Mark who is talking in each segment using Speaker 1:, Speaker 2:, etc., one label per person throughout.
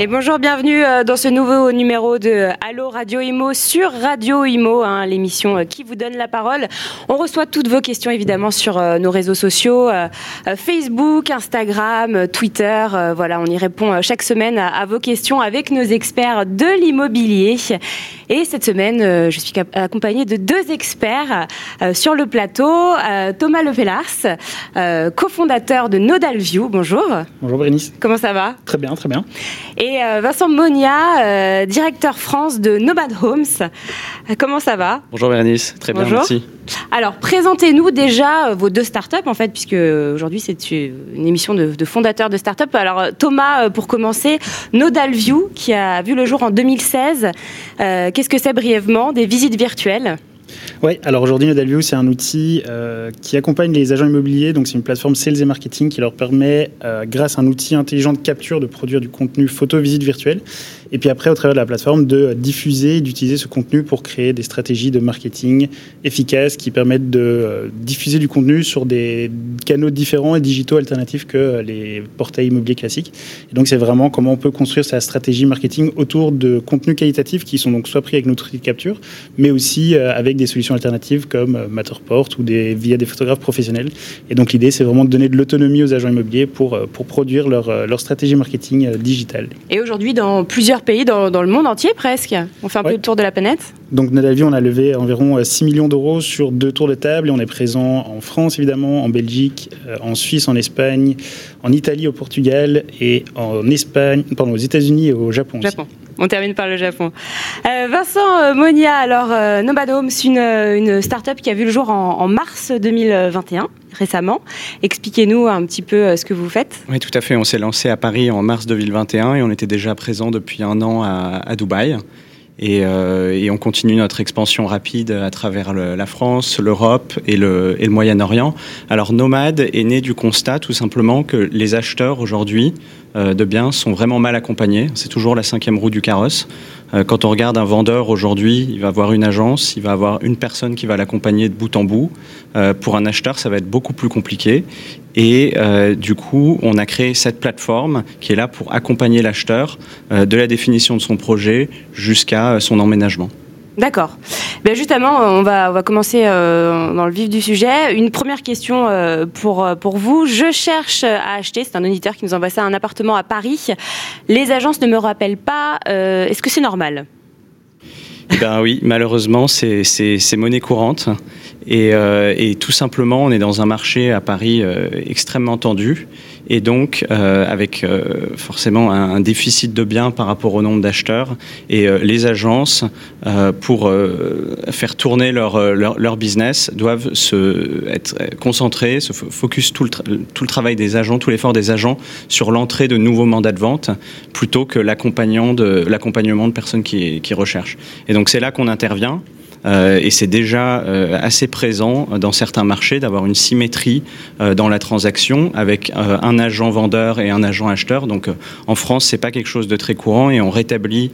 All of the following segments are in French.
Speaker 1: Et bonjour, bienvenue euh, dans ce nouveau numéro de Allo Radio Imo sur Radio Imo, hein, l'émission euh, qui vous donne la parole. On reçoit toutes vos questions évidemment sur euh, nos réseaux sociaux, Facebook, Instagram, Twitter. voilà, on y répond chaque semaine à, vos questions avec nos experts de l'immobilier. Et cette semaine, je suis accompagnée de deux experts sur le plateau. Thomas Lepellars, cofondateur de Nodal View. Bonjour.
Speaker 2: Bonjour Bérénice.
Speaker 1: Comment ça va?
Speaker 2: Très bien, très bien
Speaker 1: et euh, Vincent Monia, euh, directeur France de Nomad Homes. Euh, comment ça va?
Speaker 3: Bonjour Bernice, très bien, merci.
Speaker 1: Alors, présentez-nous déjà vos deux startups, en fait, puisque aujourd'hui c'est une émission de, de fondateurs de startups. Alors, Thomas, pour commencer, Nodal View, qui a vu le jour en 2016. Qu'est-ce que c'est brièvement? Des visites virtuelles
Speaker 2: oui, alors aujourd'hui, Nodalview, c'est un outil euh, qui accompagne les agents immobiliers. Donc, c'est une plateforme sales et marketing qui leur permet, euh, grâce à un outil intelligent de capture, de produire du contenu photo visite virtuelle. Et puis après, au travers de la plateforme, de diffuser et d'utiliser ce contenu pour créer des stratégies de marketing efficaces qui permettent de euh, diffuser du contenu sur des canaux différents et digitaux alternatifs que les portails immobiliers classiques. Et donc, c'est vraiment comment on peut construire sa stratégie marketing autour de contenus qualitatifs qui sont donc soit pris avec notre capture, mais aussi avec des solutions alternatives comme euh, Matterport ou via des photographes professionnels. Et donc l'idée, c'est vraiment de donner de l'autonomie aux agents immobiliers pour, euh, pour produire leur, euh, leur stratégie marketing digitale.
Speaker 1: Et aujourd'hui, dans plusieurs pays, dans, dans, le monde entier presque, on fait un peu le tour de la planète
Speaker 2: Donc Nodalview, on a levé environ 6 millions d'euros sur deux tours de table et on est présent en France évidemment, en Belgique, en Suisse, en Espagne, en Italie, au Portugal et en Espagne, pardon, aux États-Unis et au Japon.
Speaker 1: Japon. On termine par le Japon. Euh, Vincent euh, Monia, alors euh, Nomad Homes, une, une start-up qui a vu le jour en, mars 2021 récemment. Expliquez-nous un petit peu ce que vous faites.
Speaker 3: Oui, tout à fait. On s'est lancé à Paris en mars 2021 et on était déjà présent depuis un an à, Dubaï. Et, on continue notre expansion rapide à travers la France, l'Europe et le, Moyen-Orient. Alors Nomad est né du constat tout simplement que les acheteurs aujourd'hui euh, de biens sont vraiment mal accompagnés. C'est toujours la cinquième roue du carrosse. Euh, quand on regarde un vendeur aujourd'hui, il va avoir une agence, il va avoir une personne qui va l'accompagner de bout en bout. Euh, pour un acheteur, ça va être beaucoup plus compliqué. Et du coup, on a créé cette plateforme qui est là pour accompagner l'acheteur de la définition de son projet jusqu'à son emménagement.
Speaker 1: D'accord. Bien justement, on va, on va commencer euh, dans le vif du sujet. Une première question euh, pour, euh, pour vous. Je cherche à acheter, c'est un auditeur qui nous envoie ça, un appartement à Paris. Les agences ne me rappellent pas. Est-ce que c'est normal?
Speaker 3: Eh ben oui, malheureusement, c'est monnaie courante. Et, et, tout simplement, on est dans un marché à Paris extrêmement tendu et donc euh, avec euh, forcément un, déficit de biens par rapport au nombre d'acheteurs. Et euh, les agences, pour faire tourner leur, leur, business, doivent se être concentrées, se focus tout le, tout le travail des agents, tout l'effort des agents sur l'entrée de nouveaux mandats de vente, plutôt que l'accompagnement de, de personnes qui, qui recherchent. Et donc c'est là qu'on intervient. Euh, et c'est déjà euh, assez présent dans certains marchés d'avoir une symétrie euh, dans la transaction avec un agent vendeur et un agent acheteur. Donc en France, c'est pas quelque chose de très courant et on rétablit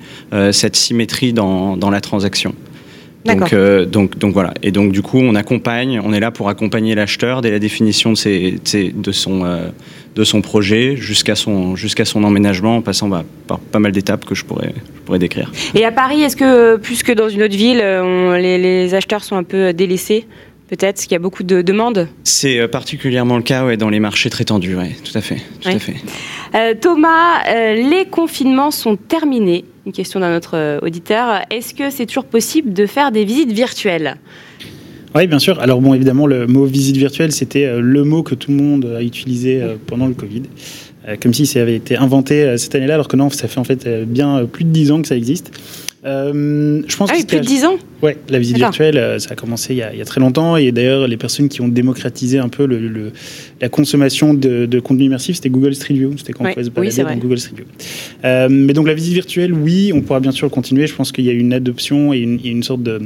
Speaker 3: cette symétrie dans, dans la transaction. Donc, donc, donc, voilà. Et donc du coup, on accompagne, on est là pour accompagner l'acheteur dès la définition de, ses, de, son, de son projet jusqu'à son, jusqu'à son emménagement en passant bah, par pas mal d'étapes que je pourrais, je pourrais décrire.
Speaker 1: Et à Paris, est-ce que plus que dans une autre ville, euh, les, acheteurs sont un peu délaissés Peut-être qu'il y a beaucoup de demandes?
Speaker 3: C'est euh, particulièrement le cas ouais, dans les marchés très tendus, ouais, tout à fait. Tout à fait.
Speaker 1: Euh, Thomas, les confinements sont terminés. Une question d'un autre auditeur. Est-ce que c'est toujours possible de faire des visites virtuelles?
Speaker 2: Oui, bien sûr. Alors bon, évidemment, le mot visite virtuelle, c'était euh, le mot que tout le monde a utilisé euh, pendant le Covid. Euh, comme si ça avait été inventé cette année-là, alors que non, ça fait en fait bien plus de dix ans que ça existe.
Speaker 1: Je pense ah oui, plus de 10 ans
Speaker 2: Oui, la visite virtuelle, ça a commencé il y a, il y a très longtemps. Et d'ailleurs, les personnes qui ont démocratisé un peu le, la consommation de, de, contenu immersif, c'était Google Street View. C'était quand on pouvait se balader dans Google Street View. mais donc la visite virtuelle, oui, on pourra bien sûr continuer. Je pense qu'il y a une adoption et une, une sorte de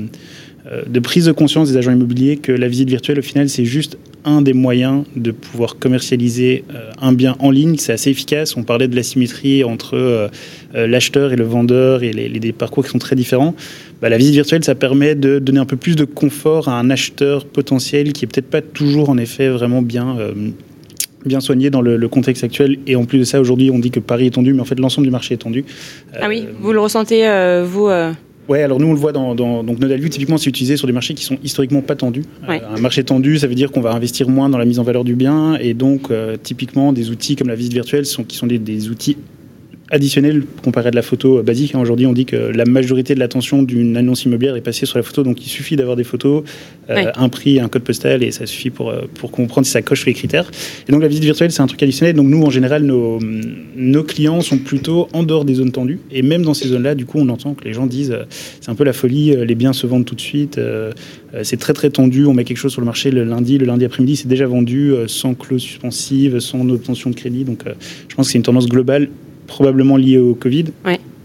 Speaker 2: de prise de conscience des agents immobiliers que la visite virtuelle, au final, c'est juste un des moyens de pouvoir commercialiser un bien en ligne. C'est assez efficace. On parlait de la symétrie entre l'acheteur et le vendeur et les, des parcours qui sont très différents. Bah, la visite virtuelle, ça permet de donner un peu plus de confort à un acheteur potentiel qui est peut-être pas toujours en effet vraiment bien bien soigné dans le, contexte actuel. Et en plus de ça, aujourd'hui, on dit que Paris est tendu, mais en fait, l'ensemble du marché est tendu.
Speaker 1: ah oui, euh, vous le ressentez, euh, vous euh
Speaker 2: Ouais, alors nous on le voit dans, dans donc Nodal View, typiquement c'est utilisé sur des marchés qui sont historiquement pas tendus. un marché tendu, ça veut dire qu'on va investir moins dans la mise en valeur du bien et donc typiquement des outils comme la visite virtuelle sont, qui sont des, des outils additionnel comparé à de la photo basique. Hein, aujourd'hui, on dit que la majorité de l'attention d'une annonce immobilière est passée sur la photo, donc il suffit d'avoir des photos, euh, un prix, un code postal, et ça suffit pour, euh, pour comprendre si ça coche les critères. Et donc la visite virtuelle, c'est un truc additionnel. Donc nous, en général, nos, nos clients sont plutôt en dehors des zones tendues, et même dans ces zones-là, du coup, on entend que les gens disent euh, c'est un peu la folie, les biens se vendent tout de suite, c'est très très tendu, on met quelque chose sur le marché le lundi, le lundi après-midi, c'est déjà vendu sans clause suspensive, sans obtention de crédit. Donc je pense que c'est une tendance globale probablement lié au Covid.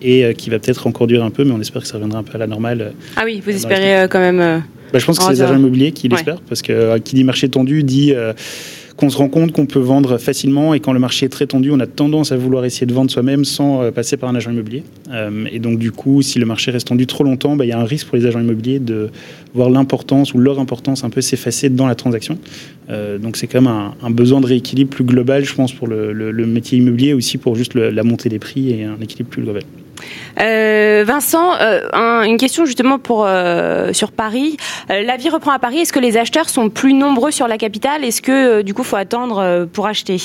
Speaker 2: Et euh, qui va peut-être encore durer un peu, mais on espère que ça reviendra un peu à la normale. Euh,
Speaker 1: ah oui, vous espérez euh, quand même.
Speaker 2: Bah, je pense que c'est les agents immobiliers qui l'espèrent, parce que qui dit marché tendu dit qu'on se rend compte qu'on peut vendre facilement et quand le marché est très tendu, on a tendance à vouloir essayer de vendre soi-même sans euh, passer par un agent immobilier. Euh, et donc du coup, si le marché reste tendu trop longtemps, bah, il y a un risque pour les agents immobiliers de voir l'importance ou leur importance un peu s'effacer dans la transaction. Euh, donc c'est quand même un, besoin de rééquilibre plus global, je pense, pour le, métier immobilier, aussi pour juste la montée des prix et un équilibre plus global.
Speaker 1: Euh, Vincent, euh, une question justement pour euh, sur Paris. la vie reprend à Paris. Est-ce que les acheteurs sont plus nombreux sur la capitale? Est-ce que du coup, faut attendre pour acheter?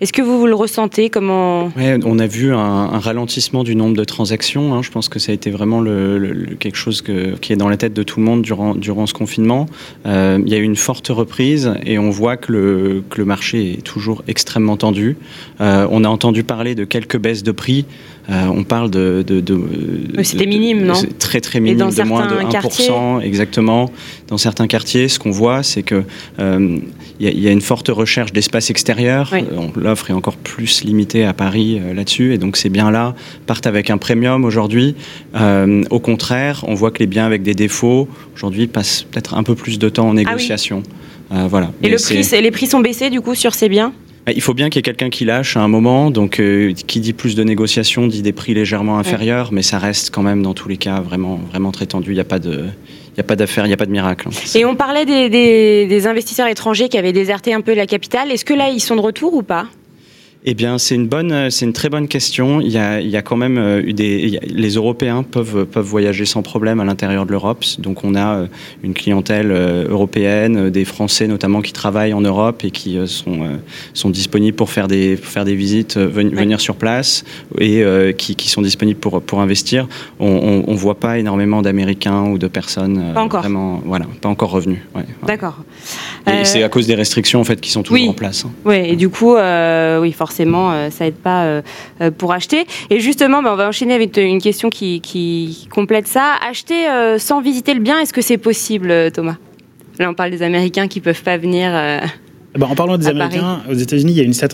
Speaker 1: Est-ce que vous, le ressentez? Comment?
Speaker 3: On a vu un, ralentissement du nombre de transactions. Hein. Je pense que ça a été vraiment quelque chose qui est dans la tête de tout le monde durant, durant ce confinement. Il y a eu une forte reprise et on voit que le, que le marché est toujours extrêmement tendu. On a entendu parler de quelques baisses de prix. Euh, on parle de. de, de
Speaker 1: C'était minime, non
Speaker 3: Très, très minime, de moins de 1%. Quartiers. Exactement. Dans certains quartiers, ce qu'on voit, c'est qu'il il y, y, a une forte recherche d'espace extérieur l'offre est encore plus limitée à Paris euh, là-dessus. Et donc ces biens-là partent avec un premium aujourd'hui. Euh, au contraire, on voit que les biens avec des défauts aujourd'hui passent peut-être un peu plus de temps en ah négociation. Euh, voilà.
Speaker 1: Et le prix, les prix sont baissés du coup sur ces biens?
Speaker 3: Il faut bien qu'il y ait quelqu'un qui lâche à un moment. Donc, qui dit plus de négociations dit des prix légèrement inférieurs, mais ça reste quand même dans tous les cas vraiment, vraiment très tendu. Il n'y a pas de, il n'y a pas d'affaire, il n'y a pas de miracle.
Speaker 1: Et on parlait des, investisseurs étrangers qui avaient déserté un peu la capitale. Est-ce que là, ils sont de retour ou pas?
Speaker 3: Eh bien, c'est une bonne, euh, c'est une très bonne question. Il y a, il y a quand même euh, eu des, les Européens peuvent peuvent voyager sans problème à l'intérieur de l'Europe. Donc, on a euh, une clientèle européenne, des Français notamment qui travaillent en Europe et qui sont sont disponibles pour faire des faire des visites, venir sur place et qui, qui, sont disponibles pour pour investir. On, on, voit pas énormément d'Américains ou de personnes
Speaker 1: pas encore.
Speaker 3: vraiment, voilà, pas encore revenus.
Speaker 1: D'accord.
Speaker 3: Et c'est à cause des restrictions en fait qui sont toujours en place. Hein.
Speaker 1: Oui, et du coup, oui, forcément forcément, euh, ça aide pas euh, euh, pour acheter. Et justement, ben, on va enchaîner avec une question qui, complète ça. Acheter sans visiter le bien, est-ce que c'est possible, Thomas? Là, on parle des Américains qui peuvent pas venir.
Speaker 2: Eh ben, en parlant des Américains, aux États-Unis, il y a une stat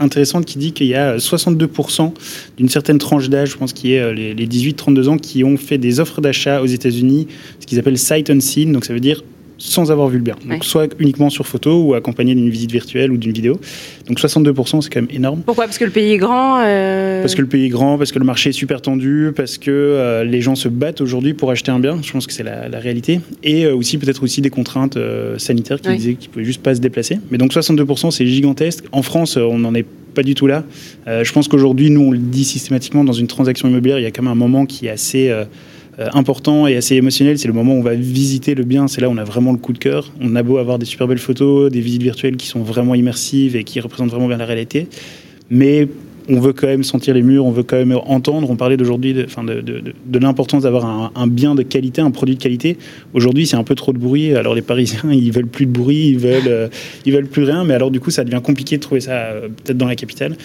Speaker 2: intéressante qui dit qu'il y a 62% d'une certaine tranche d'âge, je pense qui est les, les 18-32 ans, qui ont fait des offres d'achat aux États-Unis, ce qu'ils appellent sight unseen. Donc ça veut dire sans avoir vu le bien. Donc, soit uniquement sur photo ou accompagné d'une visite virtuelle ou d'une vidéo. Donc 62%, c'est quand même énorme.
Speaker 1: Pourquoi? Parce que le pays est grand
Speaker 2: euh Parce que le pays est grand, parce que le marché est super tendu, parce que euh, les gens se battent aujourd'hui pour acheter un bien. Je pense que c'est la, réalité. Et euh, aussi, peut-être aussi des contraintes sanitaires qui disaient qu'ils ne pouvaient juste pas se déplacer. Mais donc 62%, c'est gigantesque. En France, on n'en est pas du tout là. je pense qu'aujourd'hui, nous, on le dit systématiquement dans une transaction immobilière, il y a quand même un moment qui est assez important et assez émotionnel. C'est le moment où on va visiter le bien. C'est là où on a vraiment le coup de cœur. On a beau avoir des super belles photos, des visites virtuelles qui sont vraiment immersives et qui représentent vraiment bien la réalité. Mais on veut quand même sentir les murs, on veut quand même entendre. On parlait d'aujourd'hui de, l'importance d'avoir un, un, bien de qualité, un produit de qualité. Aujourd'hui, c'est un peu trop de bruit. Alors les Parisiens, ils veulent plus de bruit, ils veulent, euh, ils veulent plus rien. Mais alors du coup, ça devient compliqué de trouver ça euh, peut-être dans la capitale.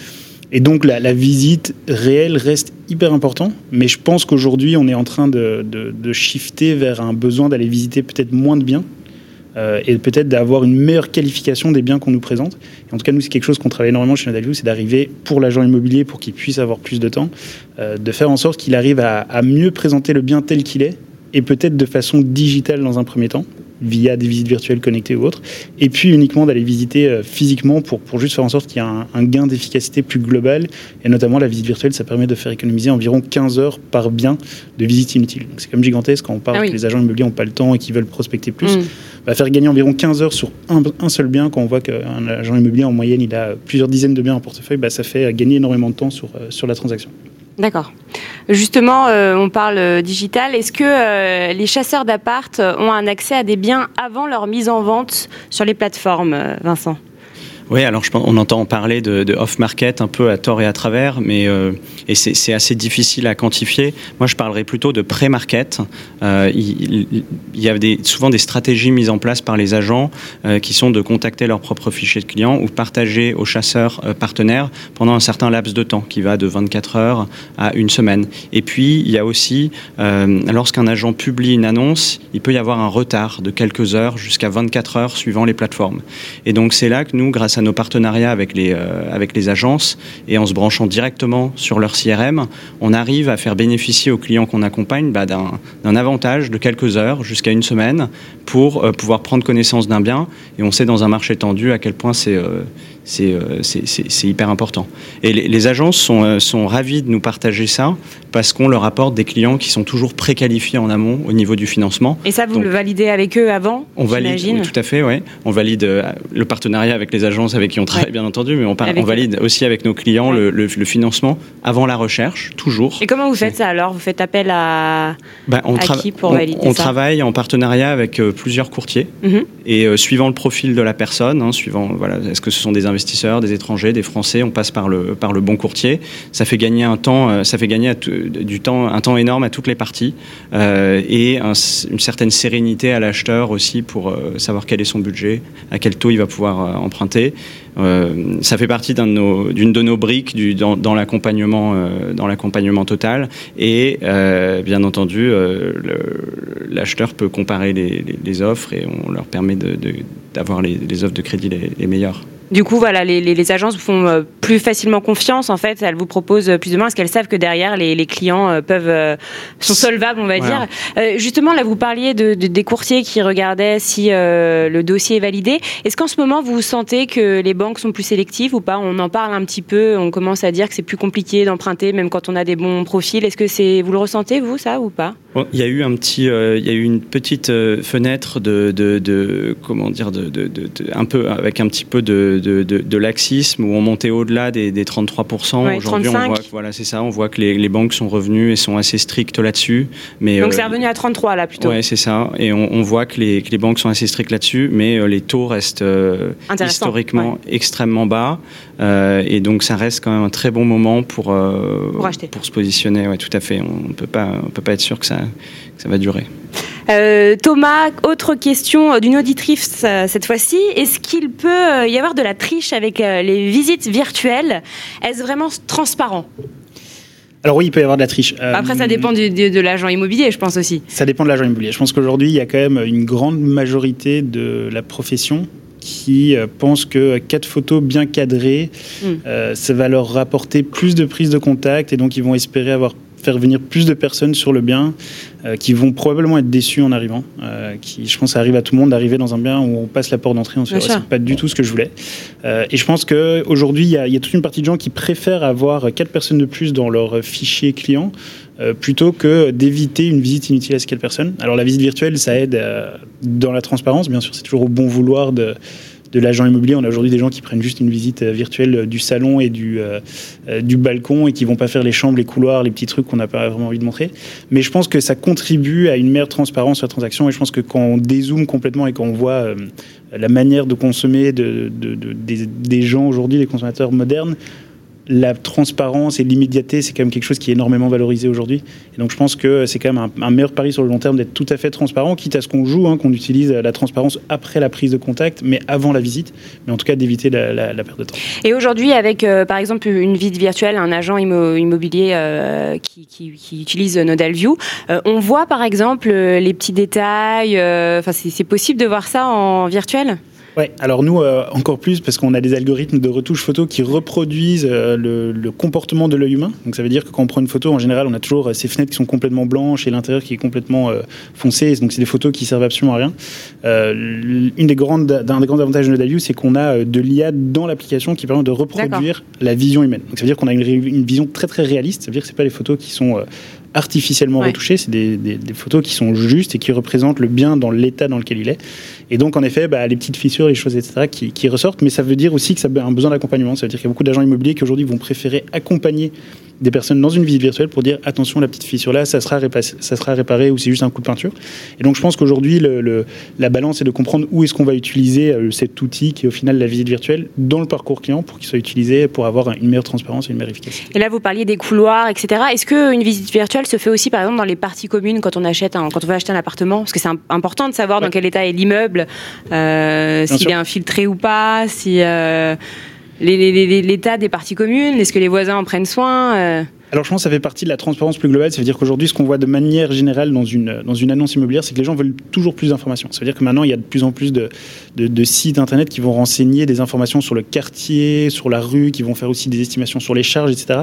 Speaker 2: Et donc la, visite réelle reste hyper important, mais je pense qu'aujourd'hui on est en train de, de, shifter vers un besoin d'aller visiter peut-être moins de biens euh, et peut-être d'avoir une meilleure qualification des biens qu'on nous présente. en tout cas, nous, c'est quelque chose qu'on travaille énormément chez Nodalview, c'est d'arriver pour l'agent immobilier, pour qu'il puisse avoir plus de temps, euh, de faire en sorte qu'il arrive à, mieux présenter le bien tel qu'il est et peut-être de façon digitale dans un premier temps via des visites virtuelles connectées ou autres, et puis uniquement d'aller visiter euh, physiquement pour, pour juste faire en sorte qu'il y ait un, gain d'efficacité plus global, et notamment la visite virtuelle, ça permet de faire économiser environ 15 heures par bien de visite inutile. C'est comme gigantesque quand on parle ah que les agents immobiliers n'ont pas le temps et qu'ils veulent prospecter plus. Mm. Va faire gagner environ 15 heures sur un, seul bien, quand on voit qu'un agent immobilier en moyenne il a plusieurs dizaines de biens en portefeuille, bah, ça fait gagner énormément de temps sur, euh, sur la transaction.
Speaker 1: D'accord. Justement, euh, on parle euh, digital. Est-ce que euh, les chasseurs d'appart ont un accès à des biens avant leur mise en vente sur les plateformes, Vincent?
Speaker 3: Oui, alors on entend parler de, off-market un peu à tort et à travers, mais euh, et c'est assez difficile à quantifier. Moi, je parlerais plutôt de pré-market. Euh, il, y a souvent des stratégies mises en place par les agents euh, qui sont de contacter leur propre fichier de clients ou partager aux chasseurs partenaires pendant un certain laps de temps qui va de 24 heures à une semaine. Et puis, il y a aussi, lorsqu'un agent publie une annonce, il peut y avoir un retard de quelques heures jusqu'à 24 heures suivant les plateformes. Et donc, c'est là que nous, grâce à nos partenariats avec les, euh, avec les agences et en se branchant directement sur leur CRM, on arrive à faire bénéficier aux clients qu'on accompagne bah, d'un avantage de quelques heures jusqu'à une semaine pour euh, pouvoir prendre connaissance d'un bien. Et on sait dans un marché tendu à quel point c'est euh, c'est hyper important. Et les, les agences sont, sont ravies de nous partager ça parce qu'on leur apporte des clients qui sont toujours préqualifiés en amont au niveau du financement.
Speaker 1: Et ça, vous le validez avec eux avant
Speaker 3: On valide, oui, tout à fait, oui. On valide euh, le partenariat avec les agences avec qui on travaille, bien entendu, mais on, on valide aussi avec nos clients le, le, financement avant la recherche, toujours.
Speaker 1: Et comment vous faites ça alors? Vous faites appel à, ben, on à qui pour valider
Speaker 3: on, on travaille en partenariat avec euh, plusieurs courtiers mhm. et euh, suivant le profil de la personne, hein, suivant voilà, est-ce que ce sont des des étrangers, des Français, on passe par le bon courtier. Ça fait gagner un temps, ça fait gagner du temps, un temps énorme à toutes les parties euh, et une certaine sérénité à l'acheteur aussi pour euh, savoir quel est son budget, à quel taux il va pouvoir euh, emprunter. ça fait partie d'une de, nos briques dans, l'accompagnement total et bien entendu l'acheteur peut comparer les, offres et on leur permet d'avoir les, offres de crédit les meilleures.
Speaker 1: Du coup, voilà, les, agences vous font euh, plus facilement confiance. En fait, elles vous proposent euh, plus ou moins parce qu'elles savent que derrière, les, clients euh, peuvent sont solvables, on va dire. justement, là, vous parliez de, des courtiers qui regardaient si le dossier est validé. Est-ce qu'en ce moment, vous sentez que les banques sont plus sélectives ou pas? On en parle un petit peu. On commence à dire que c'est plus compliqué d'emprunter, même quand on a des bons profils. Est-ce que c'est vous le ressentez vous ça ou pas?
Speaker 3: Il y a eu un petit, il y a eu une petite fenêtre de, de, comment dire, de, un peu avec un petit peu de de, laxisme où on montait au-delà des, 33%.
Speaker 1: Aujourd'hui,
Speaker 3: on voit que, voilà, c'est ça, on voit que les, banques sont revenues et sont assez strictes là-dessus.
Speaker 1: Mais, Donc c'est euh, revenu à 33 là plutôt.
Speaker 3: Oui, c'est ça. Et on, voit que les, les, banques sont assez strictes là-dessus, mais euh, les taux restent euh, historiquement extrêmement bas. et donc ça reste quand même un très bon moment pour,
Speaker 1: pour,
Speaker 3: pour, se positionner. Ouais, tout à fait. On ne peut pas, on peut pas être sûr que ça, que ça va durer.
Speaker 1: Euh, Thomas, autre question d'une auditrice euh, cette fois-ci. Est-ce qu'il peut euh, y avoir de la triche avec les visites virtuelles? Est-ce vraiment transparent?
Speaker 2: Alors oui, il peut y avoir de la triche.
Speaker 1: Après, ça dépend de l'agent immobilier, je pense aussi.
Speaker 2: Ça dépend de l'agent immobilier. Je pense qu'aujourd'hui, il y a quand même une grande majorité de la profession qui pense que quatre photos bien cadrées, hmm. ça va leur rapporter plus de prise de contact et donc ils vont espérer avoir faire venir plus de personnes sur le bien euh, qui vont probablement être déçues en arrivant. Euh, qui, je pense, que ça arrive à tout le monde d'arriver dans un bien où on passe la porte d'entrée, on se dit c'est pas du tout ce que je voulais. Euh, et je pense qu'aujourd'hui, il y, y, a toute une partie de gens qui préfèrent avoir quatre personnes de plus dans leur fichier client plutôt que d'éviter une visite inutile à ces quatre personnes. Alors la visite virtuelle, ça aide dans la transparence, bien sûr, c'est toujours au bon vouloir de de l'agent immobilier. On a aujourd'hui des gens qui prennent juste une visite euh, virtuelle euh, du salon et du, euh, du balcon et qui vont pas faire les chambres, les couloirs, les petits trucs qu'on n'a pas vraiment envie de montrer. Mais je pense que ça contribue à une meilleure transparence sur la transaction et je pense que quand on dézoome complètement et quand on voit la manière de consommer de, des, des gens aujourd'hui, les consommateurs modernes, la transparence et l'immédiateté, c'est quand même quelque chose qui est énormément valorisé aujourd'hui. Et donc je pense que c'est quand même un, meilleur pari sur le long terme d'être tout à fait transparent, quitte à ce qu'on joue, hein, qu'on utilise la transparence après la prise de contact, mais avant la visite, mais en tout cas d'éviter la, perte de temps.
Speaker 1: Et aujourd'hui, avec euh, par exemple une visite virtuelle, un agent immobilier euh, qui, utilise Nodal View, euh, on voit par exemple les petits détails, enfin c'est possible de voir ça en virtuel?
Speaker 2: Ouais, alors nous, euh, encore plus, parce qu'on a des algorithmes de retouche photo qui reproduisent euh, le, comportement de l'œil humain. Donc ça veut dire que quand on prend une photo, en général, on a toujours euh, ces fenêtres qui sont complètement blanches et l'intérieur qui est complètement foncé. Donc c'est des photos qui servent absolument à rien. Une des grandes, d'un des grands avantages de Nodalview, c'est qu'on a de l'IA dans l'application qui permet de reproduire la vision humaine. Donc ça veut dire qu'on a une, une, vision très très réaliste. Ça veut dire que c'est pas les photos qui sont artificiellement retouchées, c'est des, des, photos qui sont justes et qui représentent le bien dans l'état dans lequel il est. Et donc, en effet, bah, les petites fissures, les choses, etc., qui, qui, ressortent. Mais ça veut dire aussi que ça a un besoin d'accompagnement. Ça veut dire qu'il y a beaucoup d'agents immobiliers qui aujourd'hui vont préférer accompagner des personnes dans une visite virtuelle pour dire attention, la petite fissure là, ça sera, ça sera réparé ou c'est juste un coup de peinture. Et donc, je pense qu'aujourd'hui, le, la balance est de comprendre où est-ce qu'on va utiliser euh, cet outil qui est au final la visite virtuelle dans le parcours client pour qu'il soit utilisé pour avoir une meilleure transparence et une meilleure efficacité.
Speaker 1: Et là, vous parliez des couloirs, etc. Est-ce qu'une visite virtuelle se fait aussi, par exemple, dans les parties communes quand on achète, quand on veut acheter un appartement? Parce que c'est important de savoir dans quel état est l'immeuble. Euh, euh, s'il est infiltré ou pas, si euh, l'état des parties communes, est-ce que les voisins en prennent soin euh?
Speaker 2: Alors je pense que ça fait partie de la transparence plus globale. Ça veut dire qu'aujourd'hui, ce qu'on voit de manière générale dans une, dans une annonce immobilière, c'est que les gens veulent toujours plus d'informations. Ça veut dire que maintenant, il y a de plus en plus de, de, sites Internet qui vont renseigner des informations sur le quartier, sur la rue, qui vont faire aussi des estimations sur les charges, etc.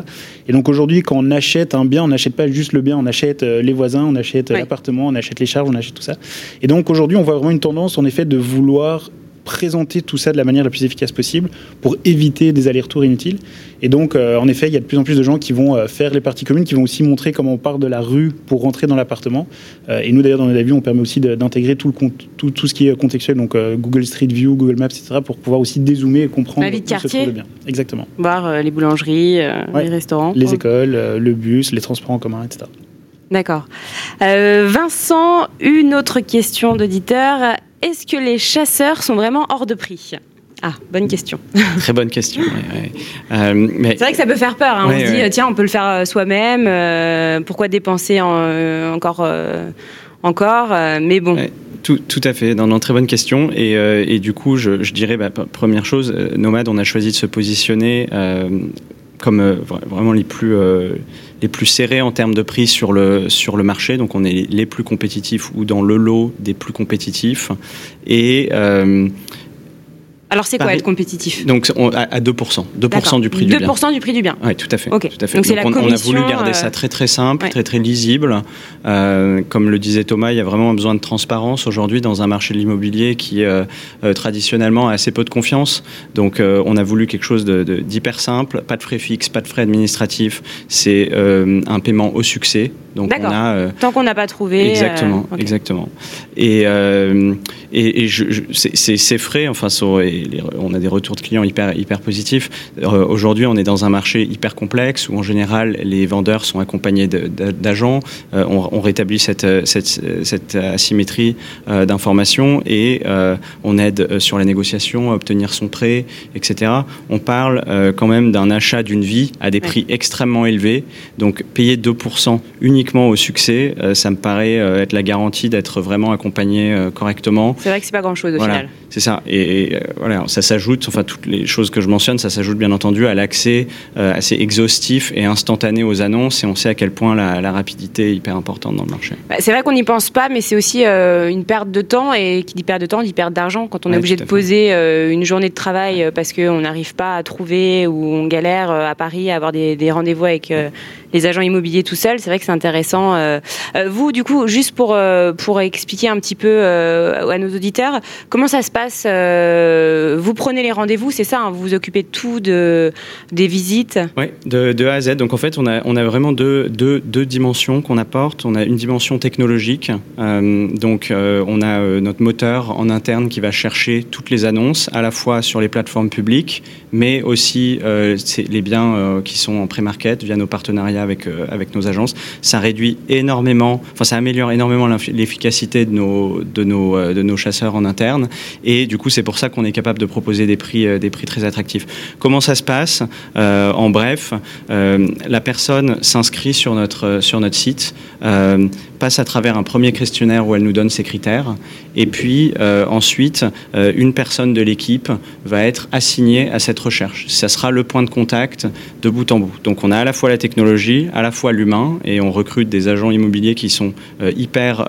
Speaker 2: Et donc aujourd'hui, quand on achète un bien, on n'achète pas juste le bien, on achète les voisins, on achète l'appartement, on achète les charges, on achète tout ça. Et donc aujourd'hui, on voit vraiment une tendance, en effet, de vouloir présenter tout ça de la manière la plus efficace possible pour éviter des allers-retours inutiles. Et donc, euh, en effet, il y a de plus en plus de gens qui vont euh, faire les parties communes, qui vont aussi montrer comment on part de la rue pour rentrer dans l'appartement. Euh, et nous, d'ailleurs, dans nos avis, on permet aussi d'intégrer tout, tout, tout, ce qui est contextuel, donc Google Street View, Google Maps, etc., pour pouvoir aussi dézoomer et comprendre
Speaker 1: la vie de quartier.
Speaker 2: bien. Exactement.
Speaker 1: Voir les boulangeries, les restaurants.
Speaker 2: Les écoles, le bus, les transports en commun, etc.
Speaker 1: D'accord. Vincent, une autre question d'auditeur. Est-ce que les chasseurs sont vraiment hors de prix? Ah, bonne question.
Speaker 3: Très bonne question.
Speaker 1: Euh, mais... C'est vrai que ça peut faire peur. Hein. on se dit, tiens, on peut le faire euh, soi-même. Euh, pourquoi dépenser encore, encore Mais bon.
Speaker 3: Tout, tout, à fait, non, très bonne question. Et, et du coup, je, je dirais, bah, première chose, Nomade, on a choisi de se positionner comme vraiment les plus les plus serrés en termes de prix sur le, sur le marché. Donc on est les plus compétitifs ou dans le lot des plus compétitifs. Et euh,
Speaker 1: alors c'est quoi être compétitif
Speaker 3: Donc à 2%, 2% du prix du bien. 2%
Speaker 1: du prix du bien.
Speaker 3: Oui, tout à fait. Tout à fait. Donc, on, a voulu garder ça euh, très très simple, très très lisible. Euh, comme le disait Thomas, il y a vraiment besoin de transparence aujourd'hui dans un marché de l'immobilier qui euh, traditionnellement a assez peu de confiance. Donc on a voulu quelque chose d'hyper de, simple, pas de frais fixes, pas de frais administratifs. C'est un paiement au succès.
Speaker 1: Donc on a, Tant qu'on n'a pas trouvé.
Speaker 3: Exactement, exactement. Et, et, et je, ces frais, enfin, sont, on a des retours de clients hyper, hyper positifs. Euh, aujourd'hui, on est dans un marché hyper complexe où en général les vendeurs sont accompagnés d'agents. Euh, on, rétablit cette, cette, asymétrie euh, d'information et on aide sur la négociation à obtenir son prêt, etc. On parle quand même d'un achat d'une vie à des prix extrêmement élevés. Donc payer 2% uniquement au succès, ça me paraît être la garantie d'être vraiment accompagné correctement.
Speaker 1: C'est vrai que c'est pas grand-chose au final.
Speaker 3: C'est ça. Et, voilà, ça s'ajoute, enfin toutes les choses que je mentionne, ça s'ajoute bien entendu à l'accès euh, assez exhaustif et instantané aux annonces. Et on sait à quel point la, rapidité est hyper importante dans le marché.
Speaker 1: Bah, c'est vrai qu'on n'y pense pas, mais c'est aussi euh, une perte de temps. Et qui dit perte de temps dit perte d'argent. Quand on est obligé de poser euh, une journée de travail parce qu'on n'arrive pas à trouver ou on galère à Paris à avoir des, des rendez-vous avec les agents immobiliers tout seuls, c'est vrai que c'est intéressant. vous, du coup, juste pour, pour expliquer un petit peu à nos auditeurs, comment ça se passe euh, vous prenez les rendez-vous, c'est ça hein, Vous vous occupez tout de, des visites
Speaker 3: Oui, de, A à Z. Donc en fait, on a, on a vraiment deux, deux, deux dimensions qu'on apporte. On a une dimension technologique. Euh, donc euh, on a notre moteur en interne qui va chercher toutes les annonces, à la fois sur les plateformes publiques, mais aussi les biens qui sont en pré-market via nos partenariats avec, avec nos agences. Ça réduit énormément, enfin ça améliore énormément l'efficacité de nos, de, nos, de nos chasseurs en interne. Et du coup, c'est pour ça qu'on est capable de proposer des prix, euh, des prix très attractifs. Comment ça se passe euh, En bref, euh, la personne s'inscrit sur notre, sur notre site passe à travers un premier questionnaire où elle nous donne ses critères. Et puis euh, ensuite, euh, une personne de l'équipe va être assignée à cette recherche. Ça sera le point de contact de bout en bout. Donc on a à la fois la technologie, à la fois l'humain, et on recrute des agents immobiliers qui sont euh, hyper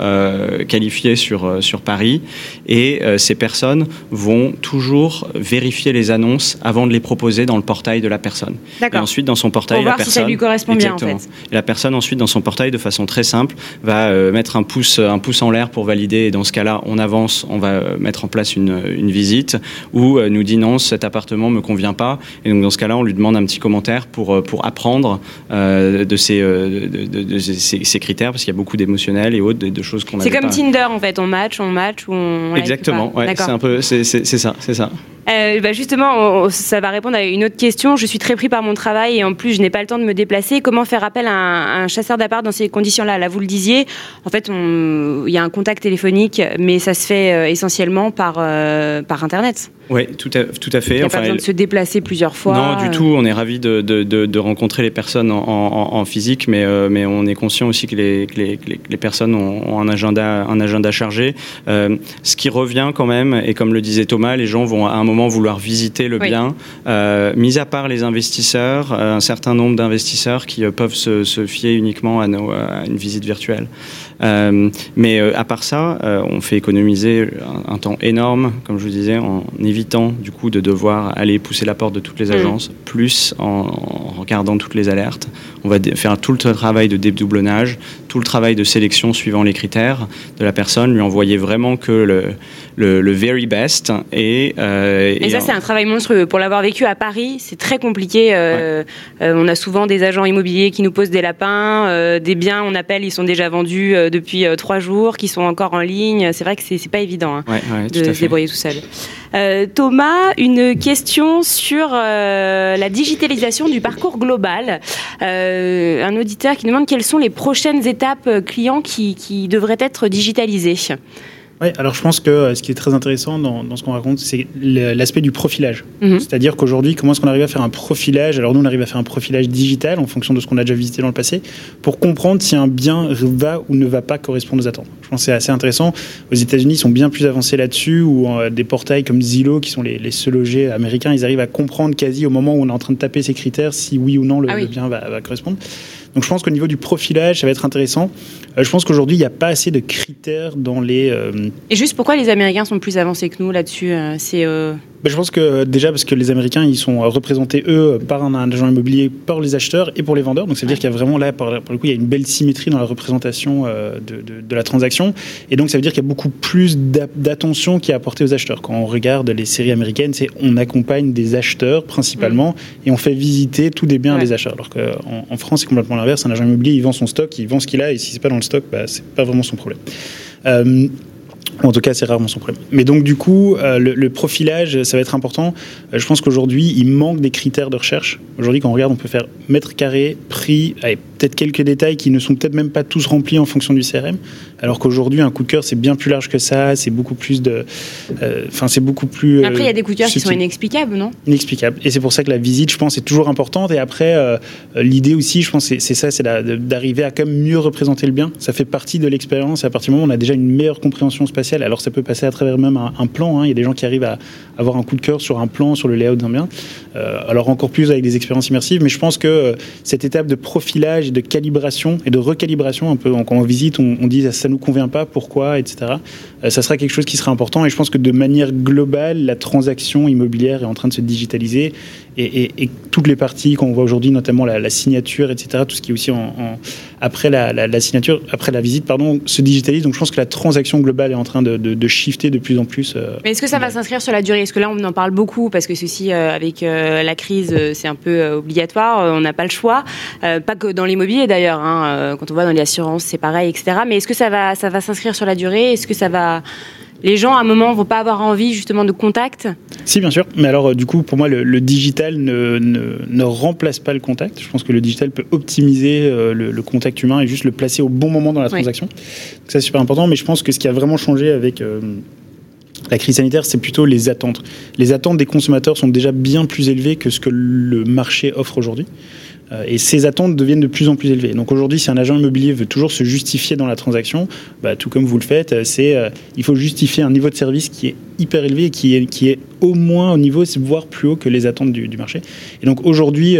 Speaker 3: qualifiés sur, sur Paris. Et ces personnes vont toujours vérifier les annonces avant de les proposer dans le portail de la personne. Et ensuite, dans son portail,
Speaker 1: la
Speaker 3: personne.
Speaker 1: Si ça lui correspond bien, en fait.
Speaker 3: La personne ensuite, dans son portail, de façon très simple, va euh, mettre un pouce, un pouce en l'air pour valider. Et dans ce cas-là, on avance, on va euh, mettre en place une, une visite ou euh, nous dit non, cet appartement me convient pas. Et donc dans ce cas-là, on lui demande un petit commentaire pour pour apprendre de, ces, de, de, ces, critères parce qu'il y a beaucoup d'émotionnels et autres, de, choses qu'on.
Speaker 1: C'est comme Tinder en fait, on match, on match ou on.
Speaker 3: Exactement, ouais, c'est un peu, c'est ça, c'est ça.
Speaker 1: Euh, bah justement, ça va répondre à une autre question. Je suis très pris par mon travail et en plus, je n'ai pas le temps de me déplacer. Comment faire appel à un, chasseur d'appart dans ces conditions-là? Là, vous le disiez, en fait, il y a un contact téléphonique, mais ça se fait euh, essentiellement par, euh, par Internet.
Speaker 3: Oui, tout à, tout à fait.
Speaker 1: Il n'y a pas besoin de se déplacer plusieurs fois.
Speaker 3: Non, du tout. On est ravis de, de, de, rencontrer les personnes en, en, physique, mais, mais on est conscient aussi que les, que les, les personnes ont, un, agenda, un agenda chargé. ce qui revient quand même, et comme le disait Thomas, les gens vont à un moment vouloir visiter le bien, euh, mis à part les investisseurs, euh, un certain nombre d'investisseurs qui euh, peuvent se, fier uniquement à, nos, à, une visite virtuelle. Mais à part ça, on fait économiser un, temps énorme, comme je vous disais, en évitant du coup de devoir aller pousser la porte de toutes les mm. agences, plus en, regardant toutes les alertes. On va faire tout le travail de dédoublonnage, tout le travail de sélection suivant les critères de la personne, lui envoyer vraiment que le, le, very best. Et,
Speaker 1: euh, et, ça, c'est un travail monstrueux. Pour l'avoir vécu à Paris, c'est très compliqué. Euh, euh, on a souvent des agents immobiliers qui nous posent des lapins, des biens, on appelle, ils sont déjà vendus depuis trois jours, qui sont encore en ligne. C'est vrai que c'est pas évident hein, de se débrouiller tout seul. Thomas, une question sur la digitalisation du parcours global. un auditeur qui demande quelles sont les prochaines étapes clients qui, qui devraient être digitalisées.
Speaker 2: Oui, alors je pense que euh, ce qui est très intéressant dans, dans ce qu'on raconte, c'est l'aspect du profilage. Mhm. C'est-à-dire qu'aujourd'hui, comment est-ce qu'on arrive à faire un profilage? Alors nous, on arrive à faire un profilage digital en fonction de ce qu'on a déjà visité dans le passé, pour comprendre si un bien va ou ne va pas correspondre aux attentes. Je pense que c'est assez intéressant. Aux États-Unis, ils sont bien plus avancés là-dessus, où euh, des portails comme Zillow, qui sont les, les seuls logés américains, ils arrivent à comprendre quasi au moment où on est en train de taper ces critères si oui ou non le, ah bien va, va correspondre. Donc je pense qu'au niveau du profilage, ça va être intéressant. Euh, je pense qu'aujourd'hui, il n'y a pas assez de critères dans les... Euh,
Speaker 1: Et juste pourquoi les Américains sont plus avancés que nous là-dessus euh, C'est
Speaker 2: bah, je pense que déjà parce que les Américains ils sont représentés eux par un agent immobilier, par les acheteurs et pour les vendeurs. Donc ça veut dire qu'il y a vraiment là pour, le coup il y a une belle symétrie dans la représentation de, de, la transaction. Et donc ça veut dire qu'il y a beaucoup plus d'attention qui est apportée aux acheteurs. Quand on regarde les séries américaines, c'est on accompagne des acheteurs principalement et on fait visiter tous des biens à des acheteurs. Alors qu'en en France c'est complètement l'inverse. Un agent immobilier il vend son stock, il vend ce qu'il a et si c'est pas dans le stock, bah, c'est pas vraiment son problème. Euh, en tout cas, c'est rarement son problème. Mais donc, du coup, euh, le, profilage, ça va être important. Euh, je pense qu'aujourd'hui, il manque des critères de recherche. Aujourd'hui, quand on regarde, on peut faire mètre carré, prix, peut-être quelques détails qui ne sont peut-être même pas tous remplis en fonction du CRM. Alors qu'aujourd'hui, un coup de cœur, c'est bien plus large que ça. C'est beaucoup plus de. Euh, enfin, c'est beaucoup plus.
Speaker 1: après, il y a des coups de cœur qui sont inexplicables, non?
Speaker 2: Inexplicables. Et c'est pour ça que la visite, je pense, est toujours importante. Et après, l'idée aussi, je pense, c'est ça, c'est d'arriver à quand même mieux représenter le bien. Ça fait partie de l'expérience. À partir du moment où on a déjà une meilleure compréhension spatiale, alors ça peut passer à travers même un, plan. Hein. Il y a des gens qui arrivent à avoir un coup de cœur sur un plan, sur le layout d'un bien. Euh, alors encore plus avec des expériences immersives. Mais je pense que euh, cette étape de profilage et de calibration et de recalibration, un peu quand on visite, on, dit ça nous convient pas, pourquoi, etc. Euh, ça sera quelque chose qui sera important. Et je pense que de manière globale, la transaction immobilière est en train de se digitaliser et, toutes les parties qu'on voit aujourd'hui, notamment la, signature, etc. Tout ce qui est aussi en, après la, signature, après la visite, pardon, se digitalise. Donc je pense que la transaction globale est en train de, de, shifter de plus en plus. Euh,
Speaker 1: Mais est-ce que ça va s'inscrire sur la durée? Est-ce que là on en parle beaucoup? Parce que ceci euh, avec euh, la crise c'est un peu obligatoire, on n'a pas le choix. pas que dans l'immobilier d'ailleurs. Hein, quand on va dans les assurances c'est pareil, etc. Mais est-ce que ça va ça va s'inscrire sur la durée? Est-ce que ça va les gens, à un moment, vont pas avoir envie justement de contact
Speaker 2: Si, bien sûr. Mais alors, euh, du coup, pour moi, le, digital ne, ne, remplace pas le contact. Je pense que le digital peut optimiser euh, le, contact humain et juste le placer au bon moment dans la transaction. Donc, ça, c'est super important. Mais je pense que ce qui a vraiment changé avec euh, la crise sanitaire, c'est plutôt les attentes. Les attentes des consommateurs sont déjà bien plus élevées que ce que le marché offre aujourd'hui. Euh, et ces attentes deviennent de plus en plus élevées. Donc aujourd'hui, si un agent immobilier veut toujours se justifier dans la transaction, bah, tout comme vous le faites, euh, c'est il faut justifier un niveau de service qui est hyper élevé et qui est, qui est au moins au niveau, voire plus haut que les attentes du, marché. Et donc aujourd'hui,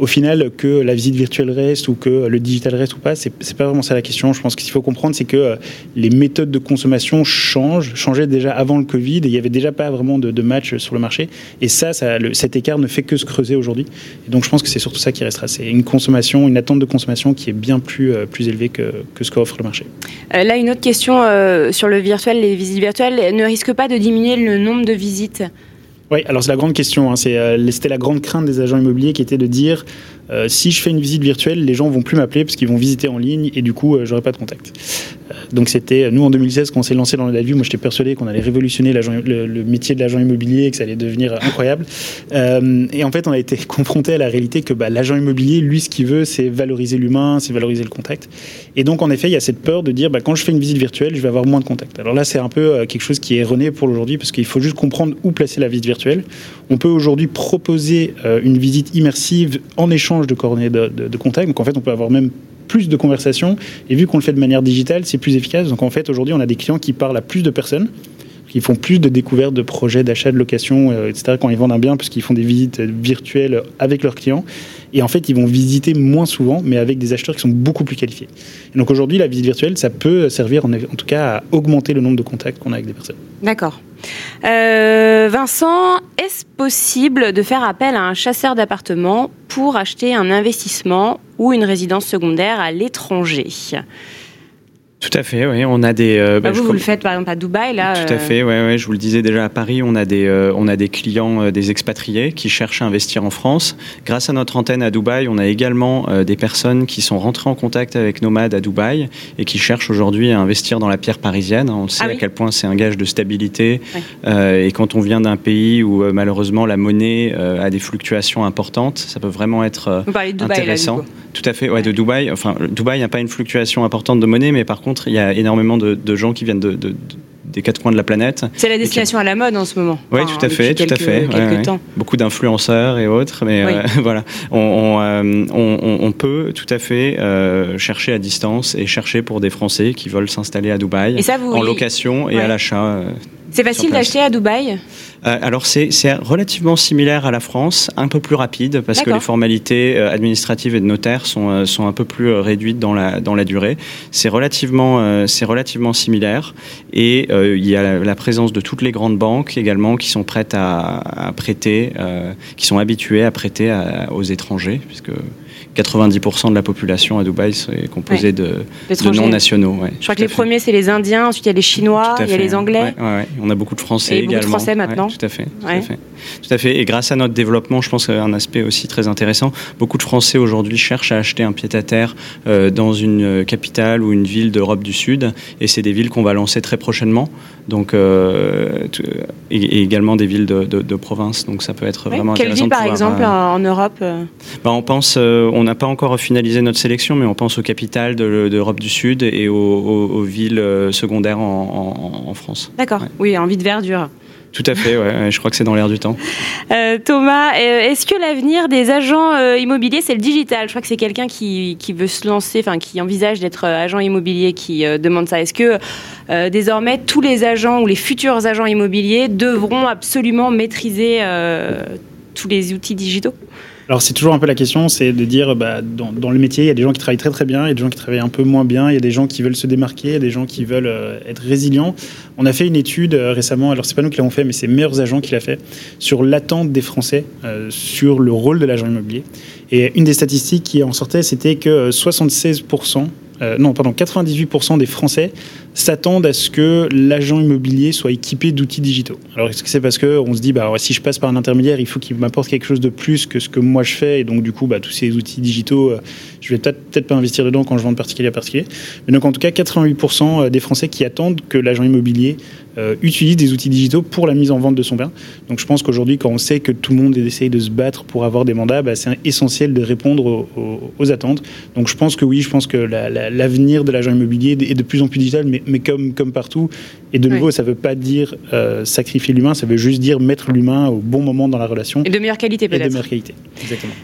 Speaker 2: au final, que la visite virtuelle reste ou que le digital reste ou pas, c'est pas vraiment ça la question. Je pense qu'il faut comprendre, c'est que les méthodes de consommation changent, changeaient déjà avant le Covid et il n'y avait déjà pas vraiment de, match sur le marché. Et ça, ça cet écart ne fait que se creuser aujourd'hui. Et donc je pense que c'est surtout ça qui restera. C'est une consommation, une attente de consommation qui est bien plus, euh, plus élevée que, que ce qu'offre le marché.
Speaker 1: Euh, là, une autre question euh, sur le virtuel, les visites virtuelles, ne risquent pas de diminuer le nombre de visites
Speaker 2: oui, alors c'est la grande question. Hein. C'était la grande crainte des agents immobiliers qui était de dire euh, si je fais une visite virtuelle, les gens vont plus m'appeler parce qu'ils vont visiter en ligne et du coup, euh, j'aurai pas de contact. Euh, donc c'était nous en 2016 quand on s'est lancé dans le vue, moi j'étais persuadé qu'on allait révolutionner le, métier de l'agent immobilier et que ça allait devenir incroyable. et en fait, on a été confronté à la réalité que bah, l'agent immobilier, lui, ce qu'il veut, c'est valoriser l'humain, c'est valoriser le contact. Et donc en effet, il y a cette peur de dire bah, quand je fais une visite virtuelle, je vais avoir moins de contact. Alors là, c'est un peu quelque chose qui est erroné pour aujourd'hui parce qu'il faut juste comprendre où placer la visite virtuelle. On peut aujourd'hui proposer une visite immersive en échange de coordonnées de, contact. Donc en fait, on peut avoir même plus de conversations. Et vu qu'on le fait de manière digitale, c'est plus efficace. Donc en fait, aujourd'hui, on a des clients qui parlent à plus de personnes, qui font plus de découvertes de projets d'achat, de location, euh, etc. quand ils vendent un bien, puisqu'ils font des visites virtuelles avec leurs clients. Et en fait, ils vont visiter moins souvent, mais avec des acheteurs qui sont beaucoup plus qualifiés. Et donc aujourd'hui, la visite virtuelle, ça peut servir en, tout cas à augmenter le nombre de contacts qu'on a avec des personnes.
Speaker 1: D'accord. Euh, Vincent, est-ce possible de faire appel à un chasseur d'appartements pour acheter un investissement ou une résidence secondaire à l'étranger?
Speaker 3: Tout à fait, oui. On a des.
Speaker 1: Euh, bah, bah, vous, vous le faites par exemple à Dubaï, là.
Speaker 3: Tout à euh, fait, ouais, ouais. Je vous le disais déjà à Paris, on a des, euh, on a des clients, des expatriés qui cherchent à investir en France. Grâce à notre antenne à Dubaï, on a également des personnes qui sont rentrées en contact avec Nomade à Dubaï et qui cherchent aujourd'hui à investir dans la pierre parisienne. On sait ah à quel point c'est un gage de stabilité. et quand on vient d'un pays où malheureusement la monnaie a des fluctuations importantes, ça peut vraiment être intéressant. Tout à fait, ouais, de Dubaï. Enfin, Dubaï n'a pas une fluctuation importante de monnaie, mais par contre, il y a énormément de, gens qui viennent de, des quatre coins de la planète.
Speaker 1: C'est la destination à la mode en ce moment.
Speaker 3: Oui, tout à fait, tout à fait. Beaucoup d'influenceurs et autres, mais euh, voilà, euh, on, on, peut tout à fait euh, chercher à distance et chercher pour des Français qui veulent s'installer à Dubaï en location et à l'achat.
Speaker 1: C'est facile d'acheter à Dubaï?
Speaker 3: Euh, alors c'est relativement similaire à la France, un peu plus rapide parce que les formalités euh, administratives et de notaire sont, euh, sont un peu plus réduites dans la, dans la durée. C'est relativement, c'est relativement similaire. Et il y a la, présence de toutes les grandes banques également qui sont prêtes à, prêter, qui sont habituées à prêter aux étrangers puisque 90% de la population à Dubaï est composée de, non-nationaux.
Speaker 1: Je crois que les premiers, c'est les Indiens, ensuite il y a les Chinois, il y a les Anglais.
Speaker 3: On a beaucoup de Français
Speaker 1: et
Speaker 3: également.
Speaker 1: Beaucoup de Français maintenant.
Speaker 3: tout, à fait, tout, à fait, tout à fait. Et grâce à notre développement, je pense un aspect aussi très intéressant, beaucoup de Français aujourd'hui cherchent à acheter un pied-à-terre euh, dans une euh, capitale ou une ville d'Europe du Sud. Et c'est des villes qu'on va lancer très prochainement. Donc, euh, et, également des villes de, province. Donc ça peut être vraiment
Speaker 1: Quelle ville, par exemple, en Europe
Speaker 3: bah, On pense, on n'a pas encore finalisé notre sélection, mais on pense aux capitales d'Europe du Sud et aux, villes secondaires en, France.
Speaker 1: D'accord, oui, envie de verdure.
Speaker 3: Tout à fait, ouais, je crois que c'est dans l'air du temps.
Speaker 1: Euh, Thomas, euh, est-ce que l'avenir des agents euh, immobiliers, c'est le digital? Je crois que c'est quelqu'un qui, qui, veut se lancer, enfin qui envisage d'être agent immobilier qui demande ça. Est-ce que désormais tous les agents ou les futurs agents immobiliers devront absolument maîtriser tous les outils digitaux?
Speaker 2: Alors c'est toujours un peu la question, c'est de dire bah, dans, le métier, il y a des gens qui travaillent très très bien, il y a des gens qui travaillent un peu moins bien, il y a des gens qui veulent se démarquer, il y a des gens qui veulent euh, être résilients. On a fait une étude euh, récemment, alors c'est pas nous qui l'avons fait, mais c'est Meilleurs Agents qui l'a fait, sur l'attente des Français euh, sur le rôle de l'agent immobilier. Et une des statistiques qui en sortait, c'était que 76%, non pardon, 98% des Français s'attendent à ce que l'agent immobilier soit équipé d'outils digitaux. Alors est-ce que c'est parce qu'on se dit bah si je passe par un intermédiaire, il faut qu'il m'apporte quelque chose de plus que ce que moi je fais et donc du coup bah, tous ces outils digitaux, euh, je vais peut-être peut-être pas investir dedans quand je vends de particulier à particulier. Mais donc en tout cas 88% euh, des Français qui attendent que l'agent immobilier euh, utilise des outils digitaux pour la mise en vente de son bien. Donc je pense qu'aujourd'hui quand on sait que tout le monde essaye de se battre pour avoir des mandats, bah, c'est essentiel de répondre aux, attentes. Donc je pense que oui, je pense que l'avenir de l'agent immobilier est de plus en plus digital, mais mais comme, comme partout. Et de nouveau, ça ne veut pas dire euh, sacrifier l'humain, ça veut juste dire mettre l'humain au bon moment dans la relation.
Speaker 1: Et de meilleure qualité, peut-être.
Speaker 2: Et de meilleure qualité, exactement.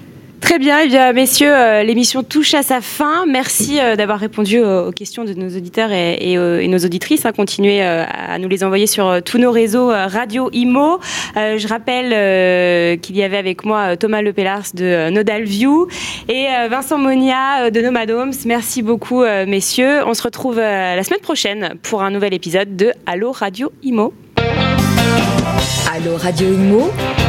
Speaker 1: Très bien, eh bien messieurs, euh, l'émission touche à sa fin. Merci euh, d'avoir répondu aux, questions de nos auditeurs et, nos auditrices. Hein. Continuez à nous les envoyer sur tous nos réseaux Radio Imo. je rappelle qu'il y avait avec moi Thomas Lepellars de Nodal View et Vincent Monia de Nomadomes. Merci beaucoup, messieurs. On se retrouve la semaine prochaine pour un nouvel épisode de Allo Radio Imo.
Speaker 4: Allo Radio Imo